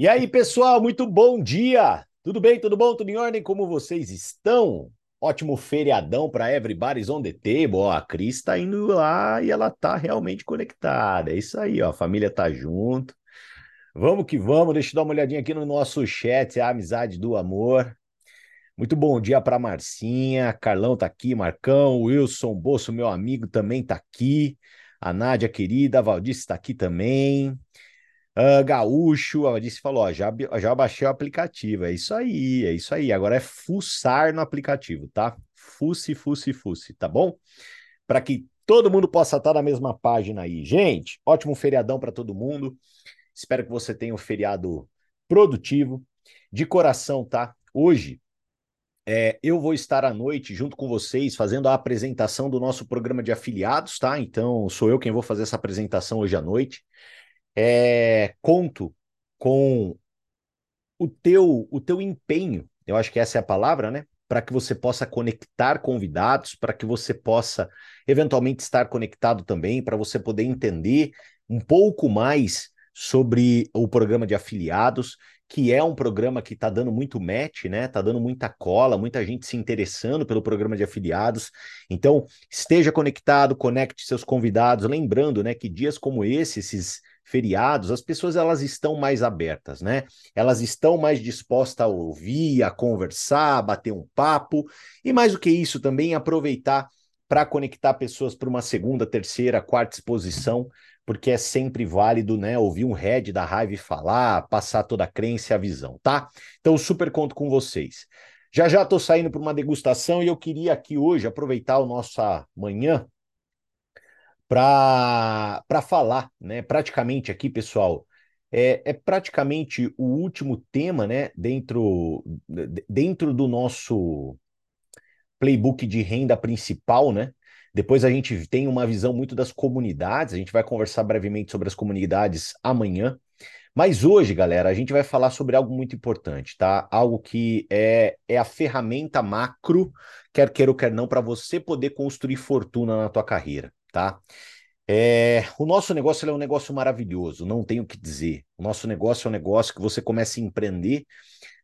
E aí, pessoal, muito bom dia! Tudo bem, tudo bom, tudo em ordem? Como vocês estão? Ótimo feriadão para everybody's on the table. Ó, a Cris tá indo lá e ela tá realmente conectada. É isso aí, ó, a família tá junto. Vamos que vamos, deixa eu dar uma olhadinha aqui no nosso chat, a amizade do amor. Muito bom dia para Marcinha, Carlão tá aqui, Marcão, Wilson Bolso, meu amigo, também tá aqui. A Nádia querida, a Valdice está aqui também. Uh, Gaúcho, a Valdice falou: ó, já, já baixei o aplicativo. É isso aí, é isso aí. Agora é fuçar no aplicativo, tá? Fuce, fuce, fuce, tá bom? Para que todo mundo possa estar na mesma página aí. Gente, ótimo feriadão para todo mundo. Espero que você tenha um feriado produtivo. De coração, tá? Hoje é, eu vou estar à noite junto com vocês fazendo a apresentação do nosso programa de afiliados, tá? Então sou eu quem vou fazer essa apresentação hoje à noite. É, conto com o teu, o teu empenho, eu acho que essa é a palavra, né? Para que você possa conectar convidados, para que você possa eventualmente estar conectado também, para você poder entender um pouco mais sobre o programa de afiliados que é um programa que está dando muito match, né? Está dando muita cola, muita gente se interessando pelo programa de afiliados. Então, esteja conectado, conecte seus convidados, lembrando, né, que dias como esse, esses feriados, as pessoas elas estão mais abertas, né? Elas estão mais dispostas a ouvir, a conversar, a bater um papo e mais do que isso também aproveitar para conectar pessoas para uma segunda, terceira, quarta exposição porque é sempre válido, né, ouvir um head da raiva falar, passar toda a crença e a visão, tá? Então, super conto com vocês. Já já estou saindo para uma degustação e eu queria aqui hoje aproveitar a nossa manhã para falar, né? Praticamente aqui, pessoal, é, é, praticamente o último tema, né? Dentro, dentro do nosso playbook de renda principal, né? Depois a gente tem uma visão muito das comunidades, a gente vai conversar brevemente sobre as comunidades amanhã. Mas hoje, galera, a gente vai falar sobre algo muito importante, tá? Algo que é, é a ferramenta macro, quer queira ou quer não, para você poder construir fortuna na tua carreira, tá? É, o nosso negócio é um negócio maravilhoso, não tenho o que dizer. O nosso negócio é um negócio que você começa a empreender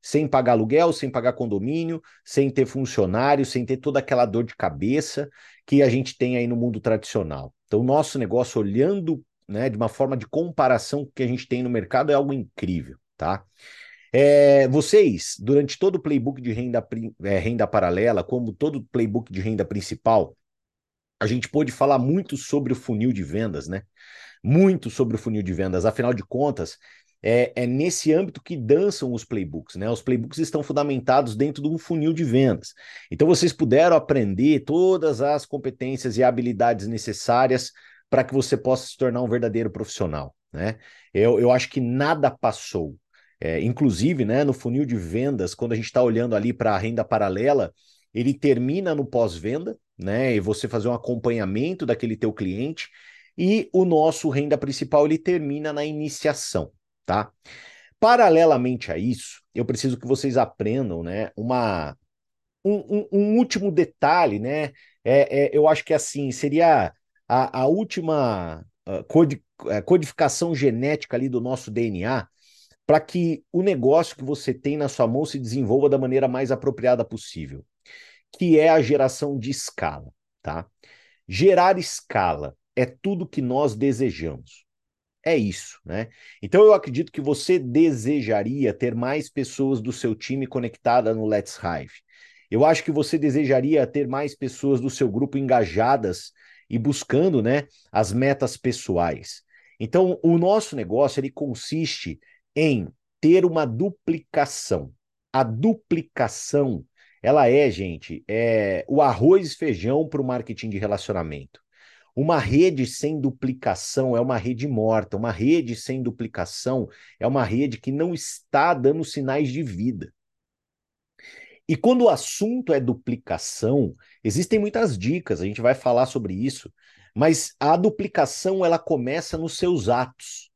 sem pagar aluguel, sem pagar condomínio, sem ter funcionário, sem ter toda aquela dor de cabeça que a gente tem aí no mundo tradicional. Então, o nosso negócio, olhando né, de uma forma de comparação que a gente tem no mercado, é algo incrível, tá? É, vocês, durante todo o playbook de renda, é, renda paralela, como todo o playbook de renda principal, a gente pôde falar muito sobre o funil de vendas, né? Muito sobre o funil de vendas. Afinal de contas, é, é, nesse âmbito que dançam os playbooks, né? Os playbooks estão fundamentados dentro de um funil de vendas. Então vocês puderam aprender todas as competências e habilidades necessárias para que você possa se tornar um verdadeiro profissional, né? Eu, eu acho que nada passou. É, inclusive, né, no funil de vendas, quando a gente está olhando ali para a renda paralela, ele termina no pós-venda, né? E você fazer um acompanhamento daquele teu cliente, e o nosso renda principal ele termina na iniciação tá? Paralelamente a isso, eu preciso que vocês aprendam, né, uma, um, um, um último detalhe, né? É, é, eu acho que assim seria a, a última uh, codificação genética ali do nosso DNA para que o negócio que você tem na sua mão se desenvolva da maneira mais apropriada possível, que é a geração de escala, tá? Gerar escala é tudo que nós desejamos é isso, né? Então eu acredito que você desejaria ter mais pessoas do seu time conectadas no Let's Hive. Eu acho que você desejaria ter mais pessoas do seu grupo engajadas e buscando, né, as metas pessoais. Então, o nosso negócio ele consiste em ter uma duplicação. A duplicação, ela é, gente, é o arroz e feijão para o marketing de relacionamento. Uma rede sem duplicação é uma rede morta. Uma rede sem duplicação é uma rede que não está dando sinais de vida. E quando o assunto é duplicação, existem muitas dicas, a gente vai falar sobre isso, mas a duplicação ela começa nos seus atos.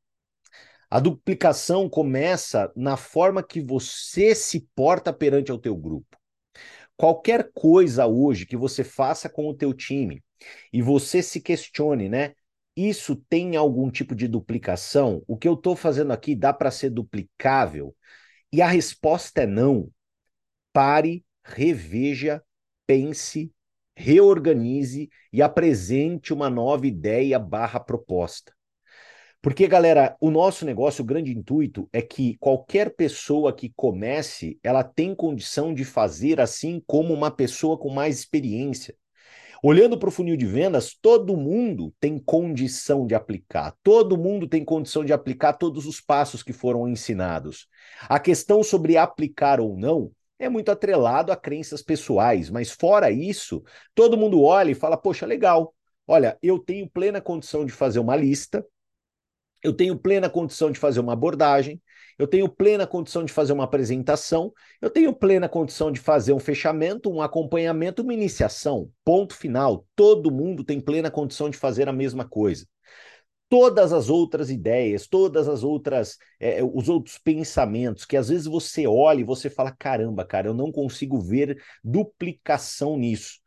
A duplicação começa na forma que você se porta perante ao teu grupo. Qualquer coisa hoje que você faça com o teu time, e você se questione, né? isso tem algum tipo de duplicação? O que eu estou fazendo aqui dá para ser duplicável? E a resposta é não. Pare, reveja, pense, reorganize e apresente uma nova ideia barra proposta. Porque, galera, o nosso negócio, o grande intuito é que qualquer pessoa que comece, ela tem condição de fazer assim como uma pessoa com mais experiência. Olhando para o funil de vendas, todo mundo tem condição de aplicar, todo mundo tem condição de aplicar todos os passos que foram ensinados. A questão sobre aplicar ou não é muito atrelado a crenças pessoais, mas fora isso, todo mundo olha e fala: Poxa, legal, olha, eu tenho plena condição de fazer uma lista, eu tenho plena condição de fazer uma abordagem, eu tenho plena condição de fazer uma apresentação, eu tenho plena condição de fazer um fechamento, um acompanhamento, uma iniciação. Ponto final. Todo mundo tem plena condição de fazer a mesma coisa. Todas as outras ideias, todas as outras, é, os outros pensamentos, que às vezes você olha e você fala: caramba, cara, eu não consigo ver duplicação nisso.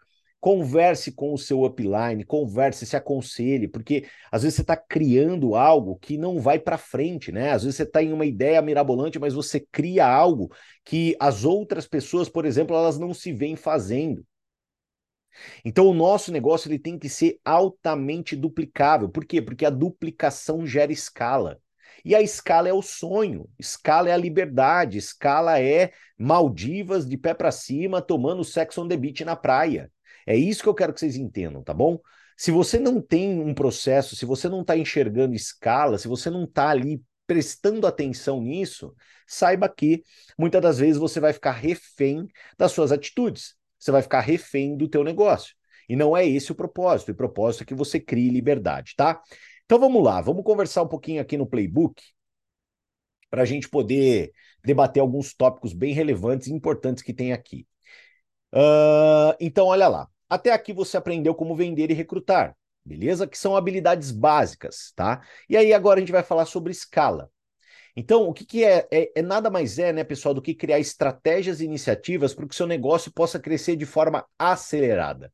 Converse com o seu upline, converse, se aconselhe, porque às vezes você está criando algo que não vai para frente, né? Às vezes você está em uma ideia mirabolante, mas você cria algo que as outras pessoas, por exemplo, elas não se veem fazendo. Então o nosso negócio ele tem que ser altamente duplicável. Por quê? Porque a duplicação gera escala. E a escala é o sonho, escala é a liberdade, escala é Maldivas de pé para cima tomando sex on the beach na praia. É isso que eu quero que vocês entendam, tá bom? Se você não tem um processo, se você não está enxergando escala, se você não está ali prestando atenção nisso, saiba que muitas das vezes você vai ficar refém das suas atitudes, você vai ficar refém do teu negócio. E não é esse o propósito. O propósito é que você crie liberdade, tá? Então vamos lá, vamos conversar um pouquinho aqui no playbook para a gente poder debater alguns tópicos bem relevantes e importantes que tem aqui. Uh, então, olha lá. Até aqui você aprendeu como vender e recrutar, beleza? Que são habilidades básicas, tá? E aí agora a gente vai falar sobre escala. Então, o que, que é, é, é? nada mais é, né, pessoal, do que criar estratégias e iniciativas para que o seu negócio possa crescer de forma acelerada.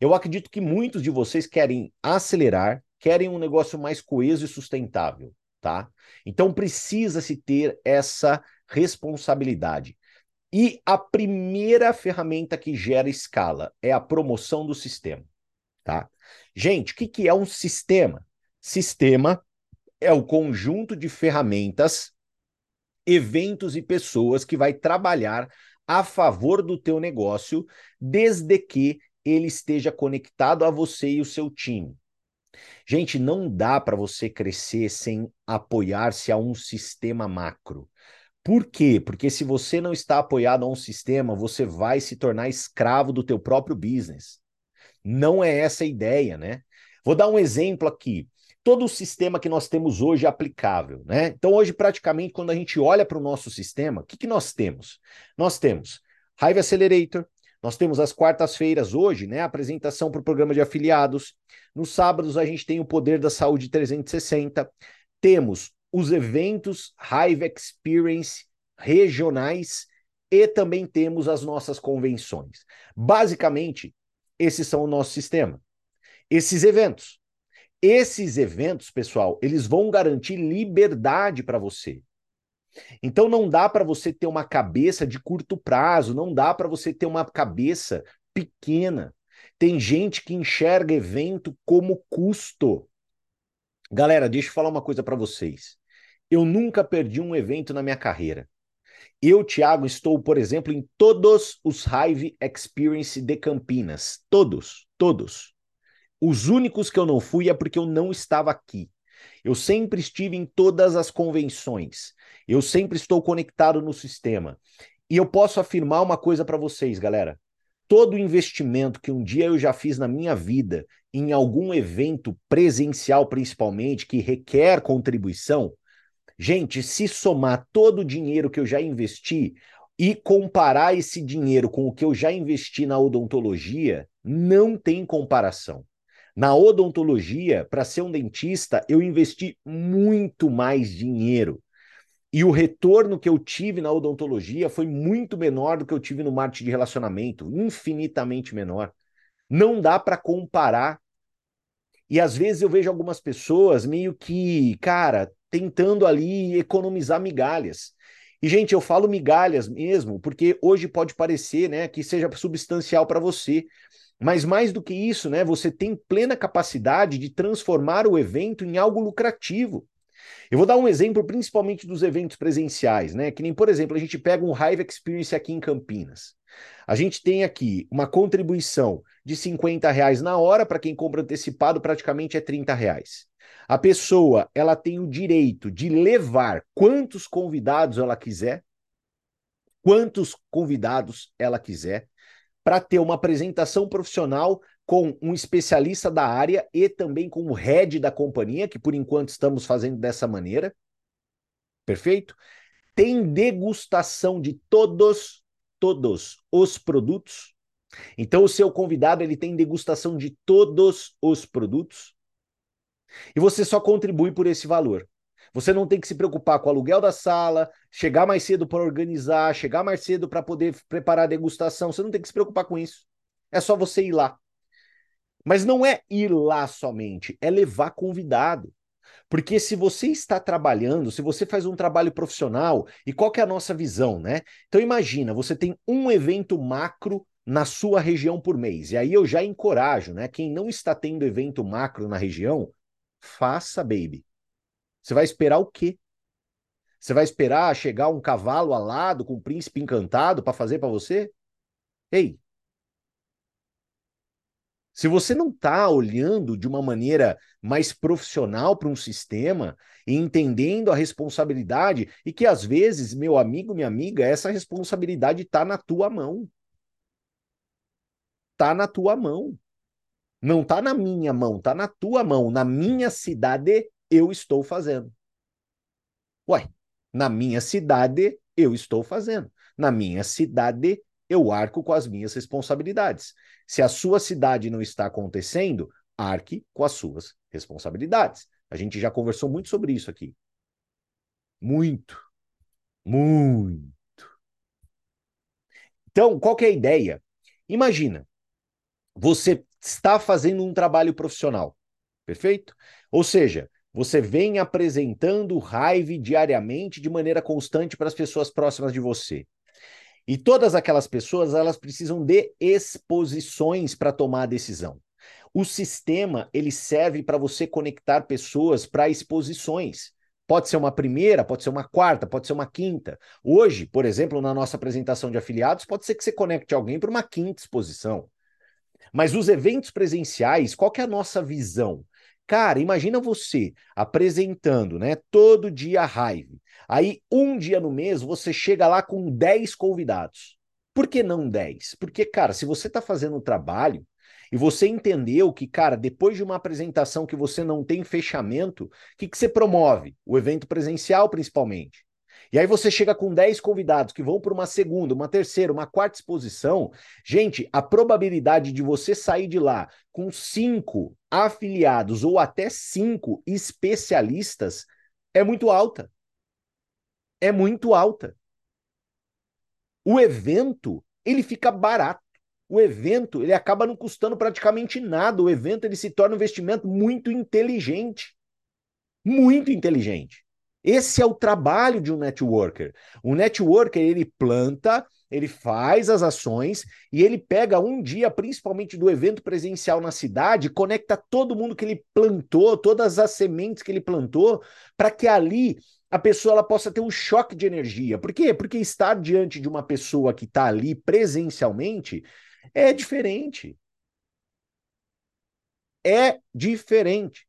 Eu acredito que muitos de vocês querem acelerar, querem um negócio mais coeso e sustentável, tá? Então precisa-se ter essa responsabilidade. E a primeira ferramenta que gera escala é a promoção do sistema. Tá? Gente, o que, que é um sistema? Sistema é o conjunto de ferramentas, eventos e pessoas que vai trabalhar a favor do teu negócio, desde que ele esteja conectado a você e o seu time. Gente, não dá para você crescer sem apoiar-se a um sistema macro. Por quê? Porque se você não está apoiado a um sistema, você vai se tornar escravo do teu próprio business. Não é essa a ideia, né? Vou dar um exemplo aqui. Todo o sistema que nós temos hoje é aplicável, né? Então, hoje, praticamente, quando a gente olha para o nosso sistema, o que, que nós temos? Nós temos Hive Accelerator, nós temos as quartas-feiras hoje, né? Apresentação para o programa de afiliados. Nos sábados, a gente tem o Poder da Saúde 360. Temos os eventos Hive Experience regionais e também temos as nossas convenções. Basicamente, esses são o nosso sistema. Esses eventos. Esses eventos, pessoal, eles vão garantir liberdade para você. Então não dá para você ter uma cabeça de curto prazo, não dá para você ter uma cabeça pequena. Tem gente que enxerga evento como custo. Galera, deixa eu falar uma coisa para vocês. Eu nunca perdi um evento na minha carreira. Eu, Thiago, estou, por exemplo, em todos os Hive Experience de Campinas. Todos, todos. Os únicos que eu não fui é porque eu não estava aqui. Eu sempre estive em todas as convenções. Eu sempre estou conectado no sistema. E eu posso afirmar uma coisa para vocês, galera. Todo investimento que um dia eu já fiz na minha vida, em algum evento presencial principalmente, que requer contribuição, Gente, se somar todo o dinheiro que eu já investi e comparar esse dinheiro com o que eu já investi na odontologia, não tem comparação. Na odontologia, para ser um dentista, eu investi muito mais dinheiro. E o retorno que eu tive na odontologia foi muito menor do que eu tive no marketing de relacionamento, infinitamente menor. Não dá para comparar E às vezes eu vejo algumas pessoas meio que, cara, tentando ali economizar migalhas. E, gente, eu falo migalhas mesmo, porque hoje pode parecer né, que seja substancial para você. Mas mais do que isso, né, você tem plena capacidade de transformar o evento em algo lucrativo. Eu vou dar um exemplo principalmente dos eventos presenciais, né? Que nem, por exemplo, a gente pega um Hive Experience aqui em Campinas. A gente tem aqui uma contribuição de 50 reais na hora, para quem compra antecipado, praticamente é 30 reais. A pessoa ela tem o direito de levar quantos convidados ela quiser, quantos convidados ela quiser, para ter uma apresentação profissional com um especialista da área e também com o head da companhia, que por enquanto estamos fazendo dessa maneira. Perfeito? Tem degustação de todos, todos os produtos. Então o seu convidado ele tem degustação de todos os produtos. E você só contribui por esse valor. Você não tem que se preocupar com o aluguel da sala, chegar mais cedo para organizar, chegar mais cedo para poder preparar a degustação. Você não tem que se preocupar com isso. É só você ir lá. Mas não é ir lá somente, é levar convidado. Porque se você está trabalhando, se você faz um trabalho profissional, e qual que é a nossa visão, né? Então imagina, você tem um evento macro na sua região por mês. E aí eu já encorajo, né? Quem não está tendo evento macro na região, faça, baby. Você vai esperar o quê? Você vai esperar chegar um cavalo alado com um príncipe encantado para fazer para você? Ei, se você não está olhando de uma maneira mais profissional para um sistema e entendendo a responsabilidade, e que às vezes, meu amigo, minha amiga, essa responsabilidade está na tua mão. Está na tua mão. Não está na minha mão, está na tua mão. Na minha cidade, eu estou fazendo. Ué, na minha cidade, eu estou fazendo. Na minha cidade, eu arco com as minhas responsabilidades. Se a sua cidade não está acontecendo, arque com as suas responsabilidades. A gente já conversou muito sobre isso aqui. Muito. Muito. Então, qual é a ideia? Imagina, você está fazendo um trabalho profissional, perfeito? Ou seja, você vem apresentando raiva diariamente de maneira constante para as pessoas próximas de você. E todas aquelas pessoas, elas precisam de exposições para tomar a decisão. O sistema, ele serve para você conectar pessoas para exposições. Pode ser uma primeira, pode ser uma quarta, pode ser uma quinta. Hoje, por exemplo, na nossa apresentação de afiliados, pode ser que você conecte alguém para uma quinta exposição. Mas os eventos presenciais, qual que é a nossa visão? Cara, imagina você apresentando, né, todo dia a raiva. Aí, um dia no mês, você chega lá com 10 convidados. Por que não 10? Porque, cara, se você está fazendo um trabalho e você entendeu que, cara, depois de uma apresentação que você não tem fechamento, o que, que você promove? O evento presencial, principalmente. E aí você chega com 10 convidados que vão para uma segunda, uma terceira, uma quarta exposição. Gente, a probabilidade de você sair de lá com cinco afiliados ou até cinco especialistas é muito alta. É muito alta. O evento, ele fica barato. O evento, ele acaba não custando praticamente nada. O evento, ele se torna um investimento muito inteligente. Muito inteligente. Esse é o trabalho de um networker. O networker, ele planta, ele faz as ações e ele pega um dia, principalmente do evento presencial na cidade, conecta todo mundo que ele plantou, todas as sementes que ele plantou, para que ali a pessoa ela possa ter um choque de energia. Por quê? Porque estar diante de uma pessoa que está ali presencialmente é diferente. É diferente.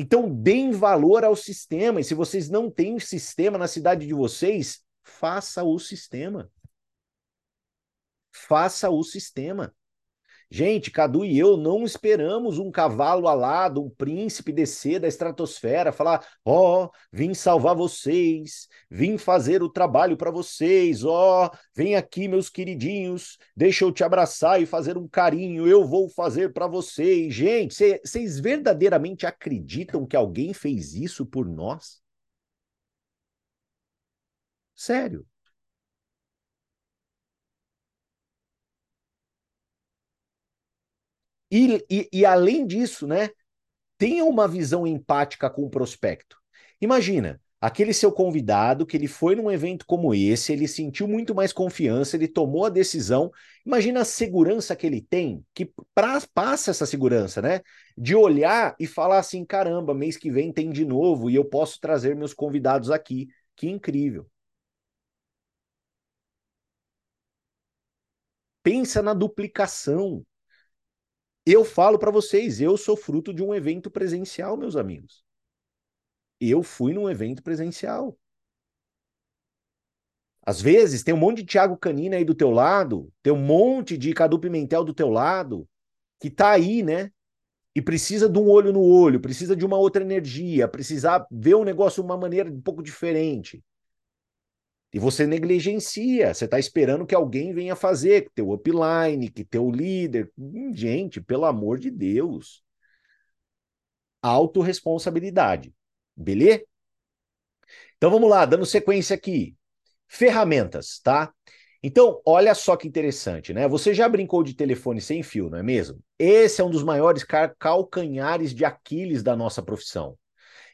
Então, deem valor ao sistema. E se vocês não têm sistema na cidade de vocês, faça o sistema. Faça o sistema. Gente, Cadu e eu não esperamos um cavalo alado, um príncipe descer da estratosfera, falar: Ó, oh, vim salvar vocês, vim fazer o trabalho para vocês, ó, oh, vem aqui, meus queridinhos, deixa eu te abraçar e fazer um carinho, eu vou fazer para vocês. Gente, vocês verdadeiramente acreditam que alguém fez isso por nós? Sério. E, e, e além disso, né, tenha uma visão empática com o prospecto. Imagina, aquele seu convidado que ele foi num evento como esse, ele sentiu muito mais confiança, ele tomou a decisão. Imagina a segurança que ele tem, que pra, passa essa segurança, né? De olhar e falar assim: caramba, mês que vem tem de novo e eu posso trazer meus convidados aqui. Que incrível. Pensa na duplicação. Eu falo para vocês, eu sou fruto de um evento presencial, meus amigos. Eu fui num evento presencial. Às vezes tem um monte de Thiago Canina aí do teu lado, tem um monte de Cadu Pimentel do teu lado, que tá aí, né? E precisa de um olho no olho, precisa de uma outra energia, precisa ver o negócio de uma maneira um pouco diferente. E você negligencia, você está esperando que alguém venha fazer, que teu upline, que teu líder. Hum, gente, pelo amor de Deus. Autoresponsabilidade. Beleza? Então vamos lá, dando sequência aqui. Ferramentas, tá? Então, olha só que interessante, né? Você já brincou de telefone sem fio, não é mesmo? Esse é um dos maiores calcanhares de Aquiles da nossa profissão.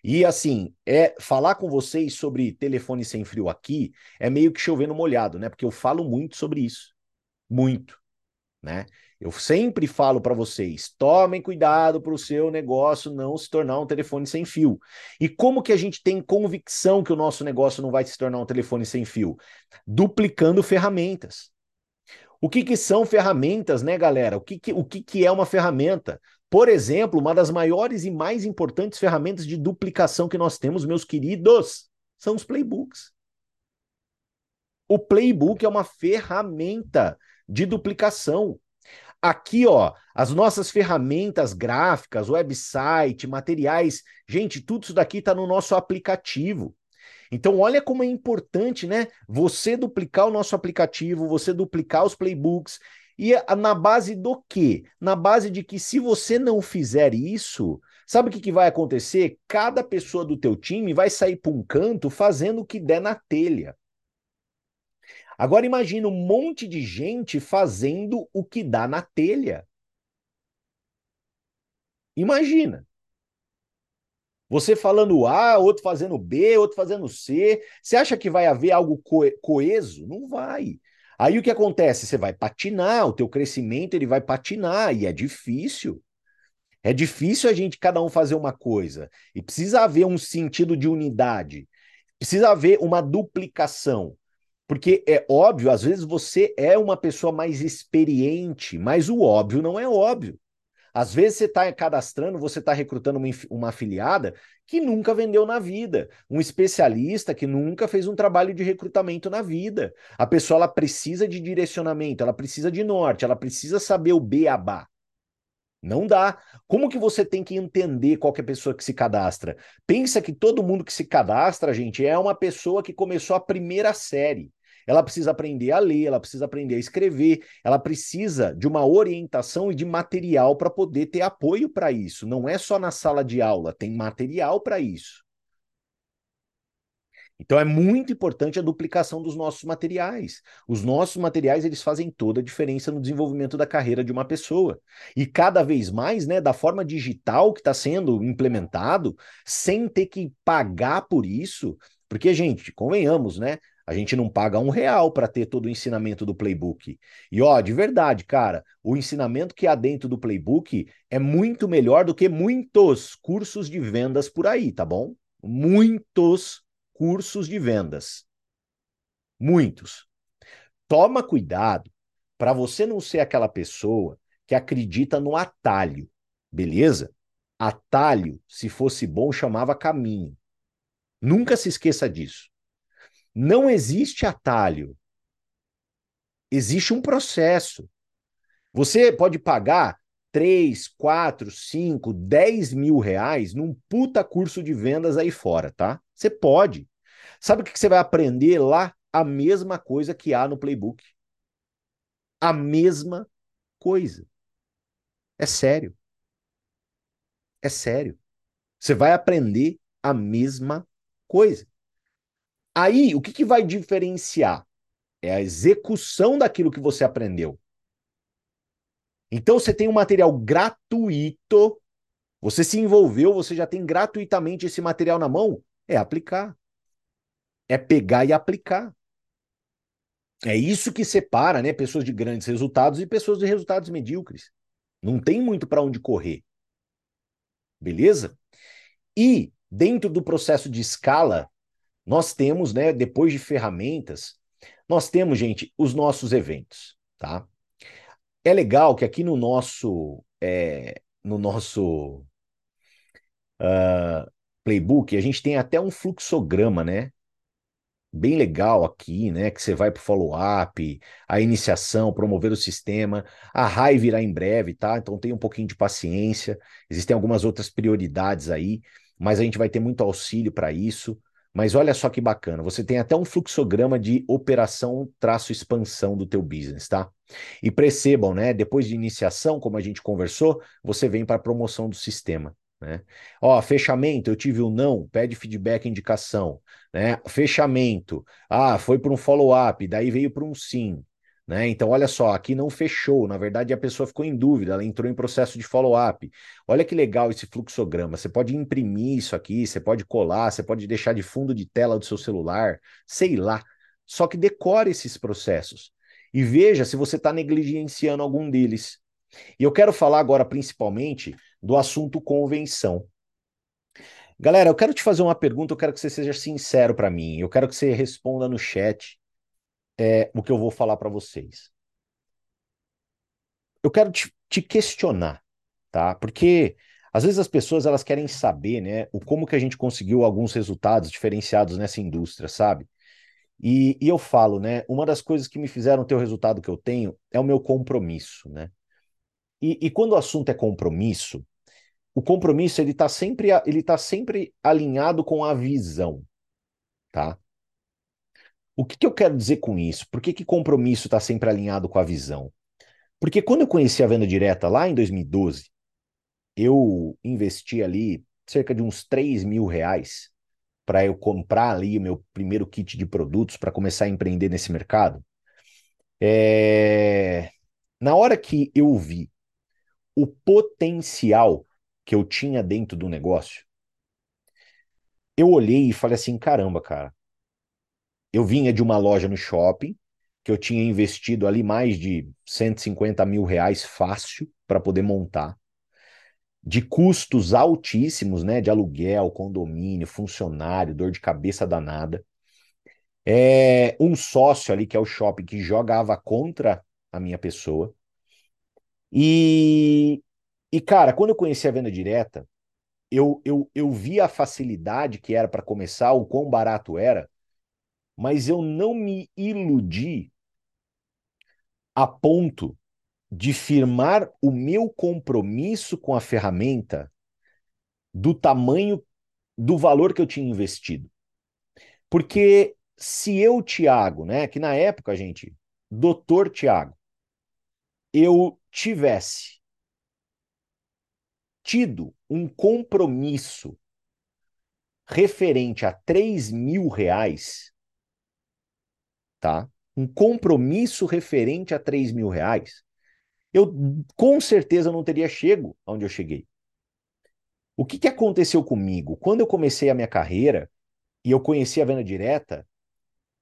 E assim, é falar com vocês sobre telefone sem fio aqui é meio que chovendo molhado, né? Porque eu falo muito sobre isso. Muito, né? Eu sempre falo para vocês, tomem cuidado para o seu negócio não se tornar um telefone sem fio. E como que a gente tem convicção que o nosso negócio não vai se tornar um telefone sem fio? Duplicando ferramentas. O que, que são ferramentas, né, galera? O, que, que, o que, que é uma ferramenta? Por exemplo, uma das maiores e mais importantes ferramentas de duplicação que nós temos, meus queridos, são os playbooks. O playbook é uma ferramenta de duplicação. Aqui, ó, as nossas ferramentas gráficas, website, materiais, gente, tudo isso daqui está no nosso aplicativo. Então, olha como é importante, né? Você duplicar o nosso aplicativo, você duplicar os playbooks. E na base do quê? Na base de que se você não fizer isso, sabe o que, que vai acontecer? Cada pessoa do teu time vai sair para um canto fazendo o que der na telha. Agora imagina um monte de gente fazendo o que dá na telha. Imagina. Você falando A, outro fazendo B, outro fazendo C. Você acha que vai haver algo co coeso? Não vai. Aí o que acontece? Você vai patinar, o teu crescimento ele vai patinar e é difícil. É difícil a gente cada um fazer uma coisa e precisa haver um sentido de unidade. Precisa haver uma duplicação. Porque é óbvio, às vezes você é uma pessoa mais experiente, mas o óbvio não é óbvio. Às vezes você está cadastrando, você está recrutando uma, uma afiliada que nunca vendeu na vida, um especialista que nunca fez um trabalho de recrutamento na vida. A pessoa ela precisa de direcionamento, ela precisa de norte, ela precisa saber o beabá. Não dá. Como que você tem que entender qualquer pessoa que se cadastra? Pensa que todo mundo que se cadastra, gente, é uma pessoa que começou a primeira série. Ela precisa aprender a ler, ela precisa aprender a escrever, ela precisa de uma orientação e de material para poder ter apoio para isso. Não é só na sala de aula, tem material para isso. Então é muito importante a duplicação dos nossos materiais. Os nossos materiais eles fazem toda a diferença no desenvolvimento da carreira de uma pessoa. E cada vez mais, né, da forma digital que está sendo implementado, sem ter que pagar por isso, porque gente, convenhamos, né? A gente não paga um real para ter todo o ensinamento do playbook. E ó, de verdade, cara, o ensinamento que há dentro do playbook é muito melhor do que muitos cursos de vendas por aí, tá bom? Muitos cursos de vendas. Muitos. Toma cuidado para você não ser aquela pessoa que acredita no atalho, beleza? Atalho, se fosse bom, chamava caminho. Nunca se esqueça disso. Não existe atalho. Existe um processo. Você pode pagar 3, 4, 5, 10 mil reais num puta curso de vendas aí fora, tá? Você pode. Sabe o que você vai aprender lá? A mesma coisa que há no playbook. A mesma coisa. É sério. É sério. Você vai aprender a mesma coisa. Aí, o que, que vai diferenciar? É a execução daquilo que você aprendeu. Então você tem um material gratuito, você se envolveu, você já tem gratuitamente esse material na mão, é aplicar. É pegar e aplicar. É isso que separa, né, pessoas de grandes resultados e pessoas de resultados medíocres. Não tem muito para onde correr. Beleza? E dentro do processo de escala, nós temos, né, depois de ferramentas, nós temos, gente, os nossos eventos, tá? É legal que aqui no nosso é, no nosso uh, playbook a gente tem até um fluxograma, né? bem legal aqui, né? Que você vai para o follow-up, a iniciação, promover o sistema. A RAI virá em breve, tá? Então tem um pouquinho de paciência. Existem algumas outras prioridades aí, mas a gente vai ter muito auxílio para isso. Mas olha só que bacana, você tem até um fluxograma de operação traço expansão do teu business, tá? E percebam, né? Depois de iniciação, como a gente conversou, você vem para a promoção do sistema. Né? Ó, fechamento, eu tive um não, pede feedback, indicação. Né? Fechamento, ah, foi para um follow-up, daí veio para um sim. Né? Então, olha só, aqui não fechou. Na verdade, a pessoa ficou em dúvida, ela entrou em processo de follow-up. Olha que legal esse fluxograma. Você pode imprimir isso aqui, você pode colar, você pode deixar de fundo de tela do seu celular, sei lá. Só que decore esses processos e veja se você está negligenciando algum deles. E eu quero falar agora principalmente do assunto convenção. Galera, eu quero te fazer uma pergunta, eu quero que você seja sincero para mim. Eu quero que você responda no chat é, o que eu vou falar para vocês. Eu quero te, te, questionar, tá? Porque às vezes as pessoas elas querem saber, né, o como que a gente conseguiu alguns resultados diferenciados nessa indústria, sabe? E, e eu falo, né, uma das coisas que me fizeram ter o resultado que eu tenho é o meu compromisso, né? E, e quando o assunto é compromisso, o compromisso ele está sempre, ele tá sempre alinhado com a visão, tá? O que, que eu quero dizer com isso? Por que, que compromisso está sempre alinhado com a visão? Porque quando eu conheci a venda direta lá em 2012, eu investi ali cerca de uns 3 mil reais para eu comprar ali o meu primeiro kit de produtos para começar a empreender nesse mercado. É... Na hora que eu vi o potencial que eu tinha dentro do negócio, eu olhei e falei assim: caramba, cara. Eu vinha de uma loja no shopping, que eu tinha investido ali mais de 150 mil reais fácil para poder montar, de custos altíssimos, né? De aluguel, condomínio, funcionário, dor de cabeça danada. É, um sócio ali, que é o shopping, que jogava contra a minha pessoa. E, e cara, quando eu conheci a venda direta, eu, eu, eu vi a facilidade que era para começar, o quão barato era, mas eu não me iludi a ponto de firmar o meu compromisso com a ferramenta do tamanho do valor que eu tinha investido. Porque se eu, Tiago, né, que na época, gente, doutor Tiago, eu tivesse tido um compromisso referente a 3 mil reais, tá? Um compromisso referente a 3 mil reais, eu com certeza não teria chego onde eu cheguei. O que, que aconteceu comigo? Quando eu comecei a minha carreira e eu conheci a venda direta,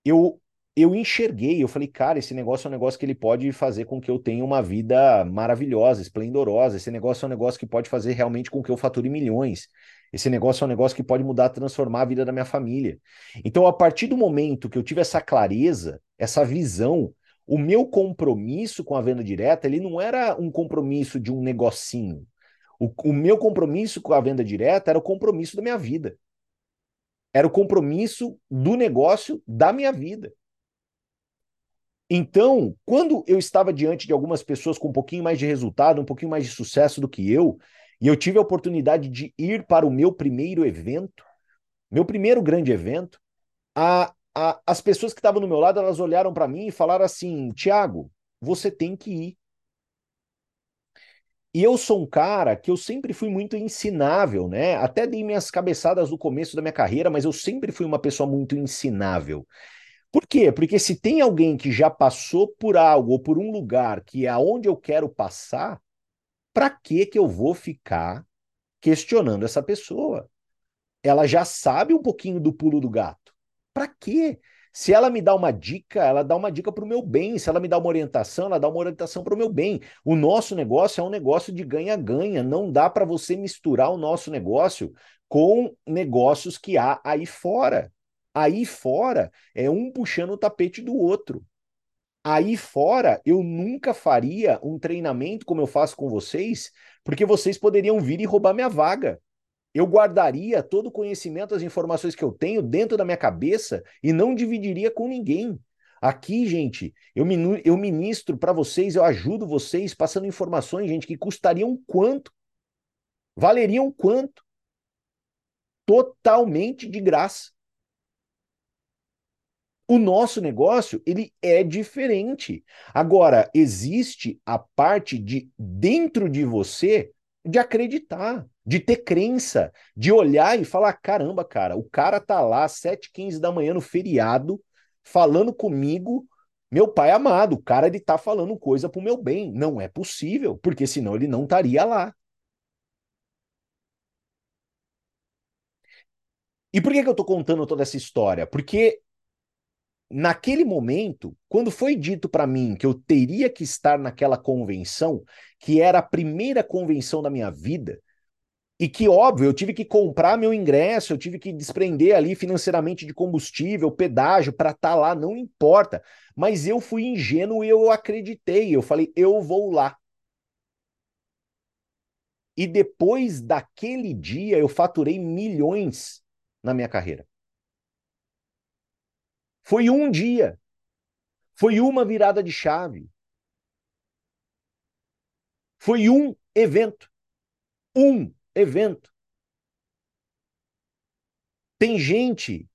eu eu enxerguei, eu falei, cara, esse negócio é um negócio que ele pode fazer com que eu tenha uma vida maravilhosa, esplendorosa. Esse negócio é um negócio que pode fazer realmente com que eu fature milhões. Esse negócio é um negócio que pode mudar, transformar a vida da minha família. Então, a partir do momento que eu tive essa clareza, essa visão, o meu compromisso com a venda direta, ele não era um compromisso de um negocinho. O, o meu compromisso com a venda direta era o compromisso da minha vida. Era o compromisso do negócio da minha vida. Então, quando eu estava diante de algumas pessoas com um pouquinho mais de resultado, um pouquinho mais de sucesso do que eu, e eu tive a oportunidade de ir para o meu primeiro evento, meu primeiro grande evento, a, a, as pessoas que estavam no meu lado, elas olharam para mim e falaram assim: Tiago, você tem que ir. E eu sou um cara que eu sempre fui muito ensinável, né? Até dei minhas cabeçadas no começo da minha carreira, mas eu sempre fui uma pessoa muito ensinável. Por quê? Porque se tem alguém que já passou por algo ou por um lugar que é aonde eu quero passar, para que que eu vou ficar questionando essa pessoa? Ela já sabe um pouquinho do pulo do gato. Para quê? Se ela me dá uma dica, ela dá uma dica para o meu bem. Se ela me dá uma orientação, ela dá uma orientação para o meu bem. O nosso negócio é um negócio de ganha-ganha. Não dá para você misturar o nosso negócio com negócios que há aí fora. Aí fora é um puxando o tapete do outro. Aí fora, eu nunca faria um treinamento como eu faço com vocês, porque vocês poderiam vir e roubar minha vaga. Eu guardaria todo o conhecimento, as informações que eu tenho dentro da minha cabeça e não dividiria com ninguém. Aqui, gente, eu, eu ministro para vocês, eu ajudo vocês passando informações, gente, que custariam quanto? Valeriam quanto? Totalmente de graça. O nosso negócio, ele é diferente. Agora, existe a parte de dentro de você de acreditar, de ter crença, de olhar e falar: caramba, cara, o cara tá lá às 7h15 da manhã no feriado, falando comigo. Meu pai amado, o cara ele tá falando coisa pro meu bem. Não é possível, porque senão ele não estaria lá. E por que, que eu tô contando toda essa história? Porque naquele momento, quando foi dito para mim que eu teria que estar naquela convenção, que era a primeira convenção da minha vida, e que, óbvio, eu tive que comprar meu ingresso, eu tive que desprender ali financeiramente de combustível, pedágio para estar tá lá, não importa. Mas eu fui ingênuo e eu acreditei. Eu falei, eu vou lá. E depois daquele dia, eu faturei milhões na minha carreira. Foi um dia. Foi uma virada de chave. Foi um evento. Um evento. Tem gente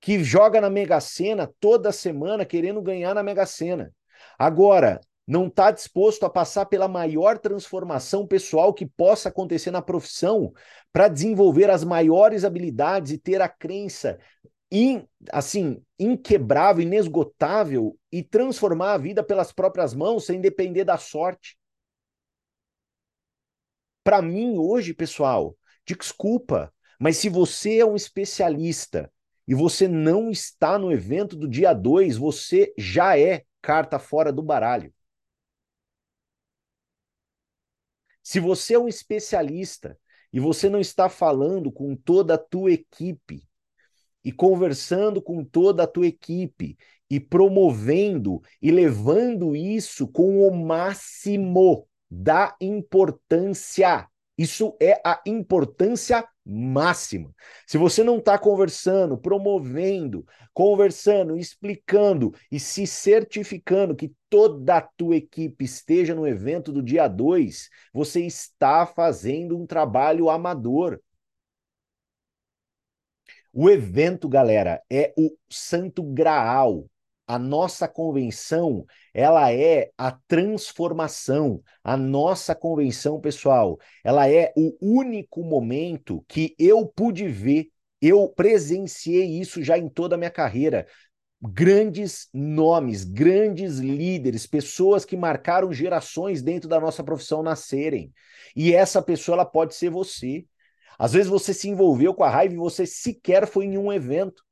que joga na Mega Sena toda semana querendo ganhar na Mega Sena. Agora, não está disposto a passar pela maior transformação pessoal que possa acontecer na profissão para desenvolver as maiores habilidades e ter a crença in, assim, inquebrável, inesgotável e transformar a vida pelas próprias mãos sem depender da sorte. Para mim, hoje, pessoal, desculpa, mas se você é um especialista e você não está no evento do dia 2, você já é carta fora do baralho. Se você é um especialista e você não está falando com toda a tua equipe, e conversando com toda a tua equipe e promovendo e levando isso com o máximo da importância. Isso é a importância máxima. Se você não está conversando, promovendo, conversando, explicando e se certificando que toda a tua equipe esteja no evento do dia 2, você está fazendo um trabalho amador. O evento, galera, é o santo graal. A nossa convenção, ela é a transformação. A nossa convenção, pessoal, ela é o único momento que eu pude ver, eu presenciei isso já em toda a minha carreira. Grandes nomes, grandes líderes, pessoas que marcaram gerações dentro da nossa profissão nascerem. E essa pessoa ela pode ser você. Às vezes você se envolveu com a raiva e você sequer foi em um evento.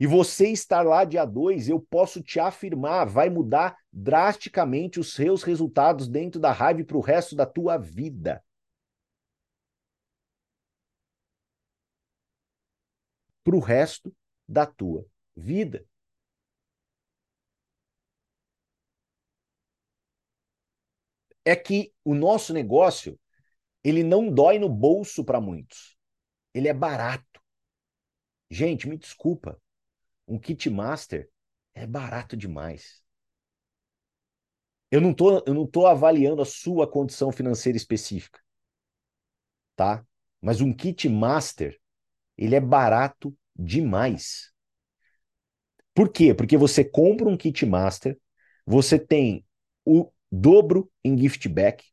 E você estar lá dia 2, eu posso te afirmar, vai mudar drasticamente os seus resultados dentro da raiva para o resto da tua vida. Para o resto da tua vida. É que o nosso negócio ele não dói no bolso para muitos. Ele é barato. Gente, me desculpa. Um kit master é barato demais. Eu não tô, eu não tô avaliando a sua condição financeira específica. Tá? Mas um kit master, ele é barato demais. Por quê? Porque você compra um kit master, você tem o dobro em gift back,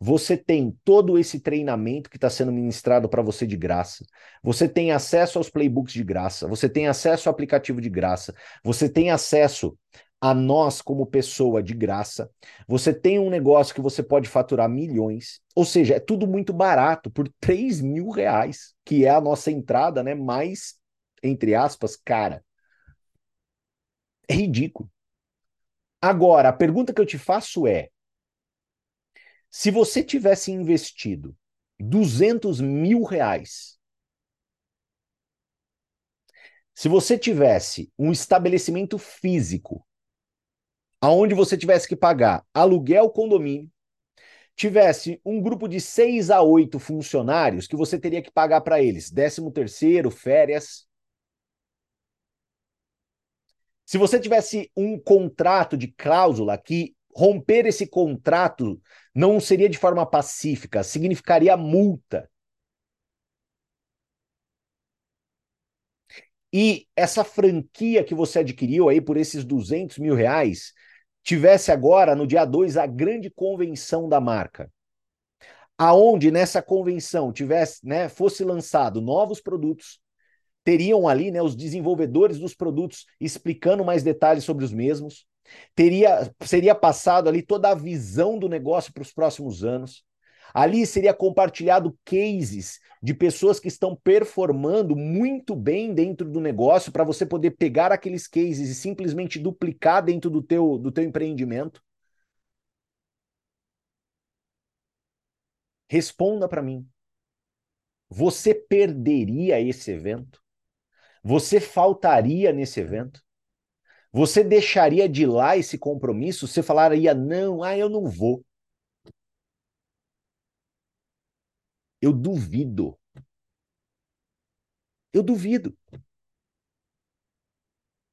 você tem todo esse treinamento que está sendo ministrado para você de graça. Você tem acesso aos playbooks de graça. Você tem acesso ao aplicativo de graça. Você tem acesso a nós como pessoa de graça. Você tem um negócio que você pode faturar milhões. Ou seja, é tudo muito barato, por 3 mil reais, que é a nossa entrada, né? Mais, entre aspas, cara. É ridículo. Agora, a pergunta que eu te faço é: se você tivesse investido 200 mil reais, se você tivesse um estabelecimento físico, aonde você tivesse que pagar aluguel condomínio, tivesse um grupo de seis a oito funcionários que você teria que pagar para eles, décimo terceiro, férias. Se você tivesse um contrato de cláusula que romper esse contrato não seria de forma pacífica, significaria multa. E essa franquia que você adquiriu aí por esses 200 mil reais, tivesse agora, no dia 2, a grande convenção da marca. Aonde nessa convenção tivesse, né, fosse lançado novos produtos, teriam ali né, os desenvolvedores dos produtos explicando mais detalhes sobre os mesmos, teria seria passado ali toda a visão do negócio para os próximos anos. Ali seria compartilhado cases de pessoas que estão performando muito bem dentro do negócio para você poder pegar aqueles cases e simplesmente duplicar dentro do teu, do teu empreendimento. Responda para mim. Você perderia esse evento? Você faltaria nesse evento? Você deixaria de lá esse compromisso? Você falaria, não, ah, eu não vou. Eu duvido. Eu duvido.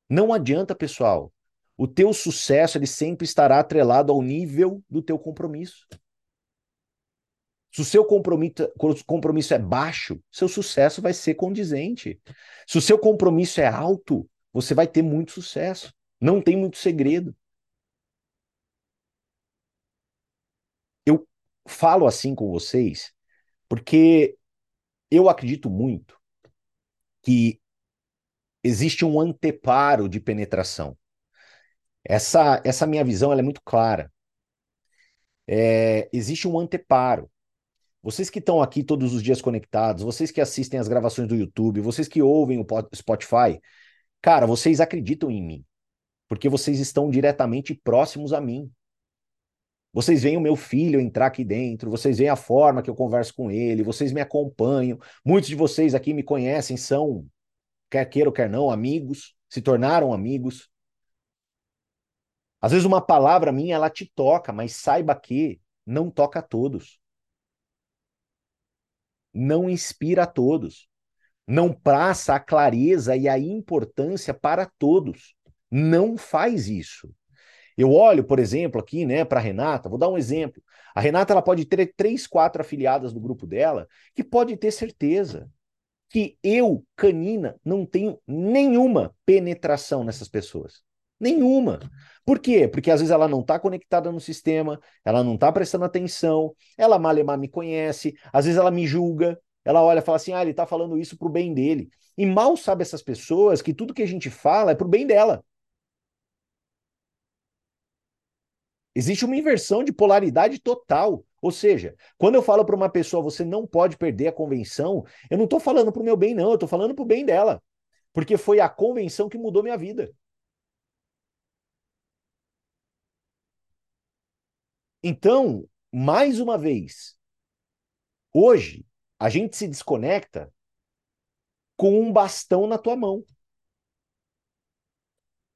Não adianta, pessoal. O teu sucesso ele sempre estará atrelado ao nível do teu compromisso. Se o seu compromisso, compromisso é baixo, seu sucesso vai ser condizente. Se o seu compromisso é alto, você vai ter muito sucesso. Não tem muito segredo. Eu falo assim com vocês porque eu acredito muito que existe um anteparo de penetração. Essa, essa minha visão é muito clara. É, existe um anteparo. Vocês que estão aqui todos os dias conectados, vocês que assistem as gravações do YouTube, vocês que ouvem o Spotify, Cara, vocês acreditam em mim, porque vocês estão diretamente próximos a mim. Vocês veem o meu filho entrar aqui dentro, vocês veem a forma que eu converso com ele, vocês me acompanham. Muitos de vocês aqui me conhecem, são, quer queira ou quer não, amigos, se tornaram amigos. Às vezes uma palavra minha ela te toca, mas saiba que não toca a todos. Não inspira a todos não passa a clareza e a importância para todos. Não faz isso. Eu olho, por exemplo, aqui, né, para a Renata, vou dar um exemplo. A Renata ela pode ter três, quatro afiliadas do grupo dela, que pode ter certeza que eu, canina, não tenho nenhuma penetração nessas pessoas. Nenhuma. Por quê? Porque às vezes ela não está conectada no sistema, ela não está prestando atenção, ela malemar me conhece, às vezes ela me julga, ela olha e fala assim: ah, ele está falando isso para o bem dele. E mal sabe essas pessoas que tudo que a gente fala é para o bem dela. Existe uma inversão de polaridade total. Ou seja, quando eu falo para uma pessoa você não pode perder a convenção, eu não estou falando para o meu bem, não, eu estou falando para o bem dela. Porque foi a convenção que mudou minha vida. Então, mais uma vez, hoje, a gente se desconecta com um bastão na tua mão.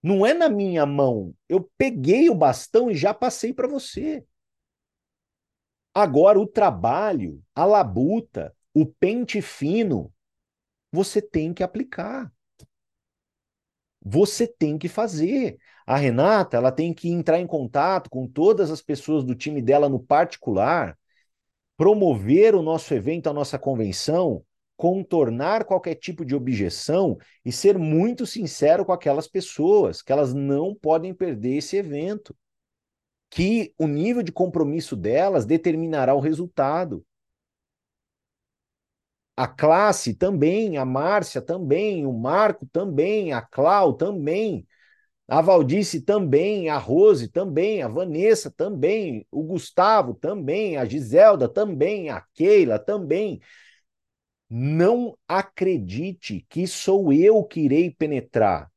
Não é na minha mão. Eu peguei o bastão e já passei para você. Agora, o trabalho, a labuta, o pente fino, você tem que aplicar. Você tem que fazer. A Renata, ela tem que entrar em contato com todas as pessoas do time dela no particular promover o nosso evento, a nossa convenção, contornar qualquer tipo de objeção e ser muito sincero com aquelas pessoas, que elas não podem perder esse evento. que o nível de compromisso delas determinará o resultado. A classe também, a Márcia também, o Marco também, a Clau também, a Valdice também, a Rose também, a Vanessa também, o Gustavo também, a Giselda também, a Keila também. Não acredite que sou eu que irei penetrar.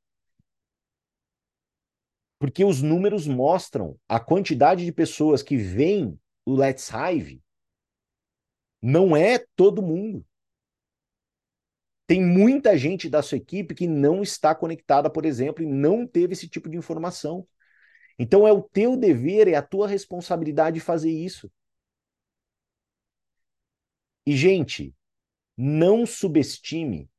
Porque os números mostram a quantidade de pessoas que veem o Let's Hive. Não é todo mundo. Tem muita gente da sua equipe que não está conectada, por exemplo, e não teve esse tipo de informação. Então é o teu dever, é a tua responsabilidade fazer isso. E, gente, não subestime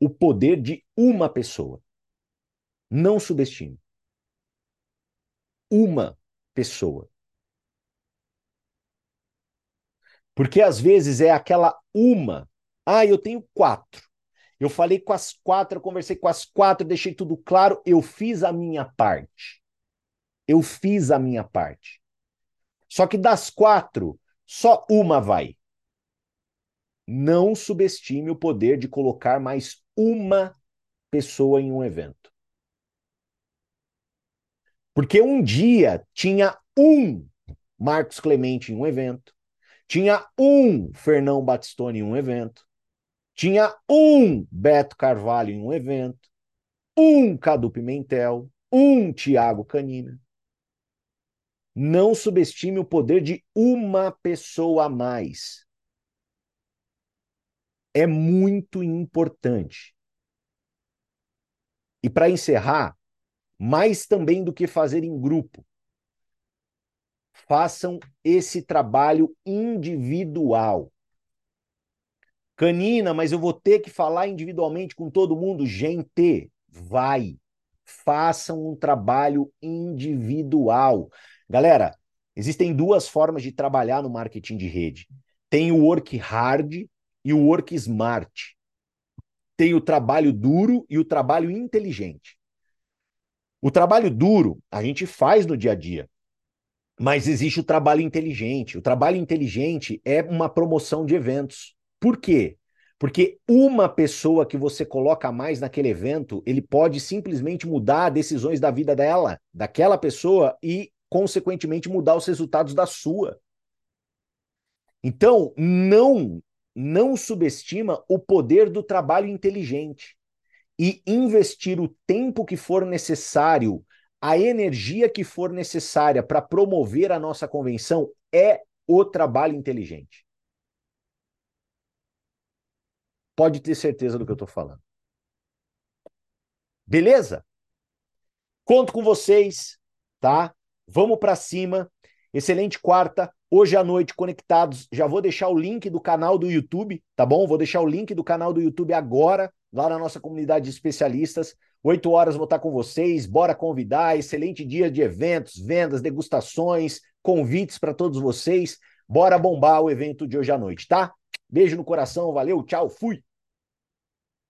o poder de uma pessoa. Não subestime. Uma pessoa. Porque às vezes é aquela uma ah, eu tenho quatro. Eu falei com as quatro, eu conversei com as quatro, deixei tudo claro, eu fiz a minha parte. Eu fiz a minha parte. Só que das quatro, só uma vai. Não subestime o poder de colocar mais uma pessoa em um evento. Porque um dia tinha um Marcos Clemente em um evento, tinha um Fernão Batistoni em um evento, tinha um Beto Carvalho em um evento, um Cadu Pimentel, um Tiago Canina. Não subestime o poder de uma pessoa a mais. É muito importante. E para encerrar, mais também do que fazer em grupo, façam esse trabalho individual. Canina, mas eu vou ter que falar individualmente com todo mundo. Gente, vai. Façam um trabalho individual. Galera, existem duas formas de trabalhar no marketing de rede. Tem o work hard e o work smart. Tem o trabalho duro e o trabalho inteligente. O trabalho duro a gente faz no dia a dia. Mas existe o trabalho inteligente. O trabalho inteligente é uma promoção de eventos. Por quê? Porque uma pessoa que você coloca mais naquele evento, ele pode simplesmente mudar decisões da vida dela, daquela pessoa e, consequentemente, mudar os resultados da sua. Então, não, não subestima o poder do trabalho inteligente e investir o tempo que for necessário, a energia que for necessária para promover a nossa convenção é o trabalho inteligente. Pode ter certeza do que eu estou falando. Beleza? Conto com vocês, tá? Vamos para cima. Excelente quarta. Hoje à noite, conectados. Já vou deixar o link do canal do YouTube, tá bom? Vou deixar o link do canal do YouTube agora, lá na nossa comunidade de especialistas. Oito horas vou estar com vocês. Bora convidar. Excelente dia de eventos, vendas, degustações, convites para todos vocês. Bora bombar o evento de hoje à noite, tá? Beijo no coração, valeu, tchau, fui!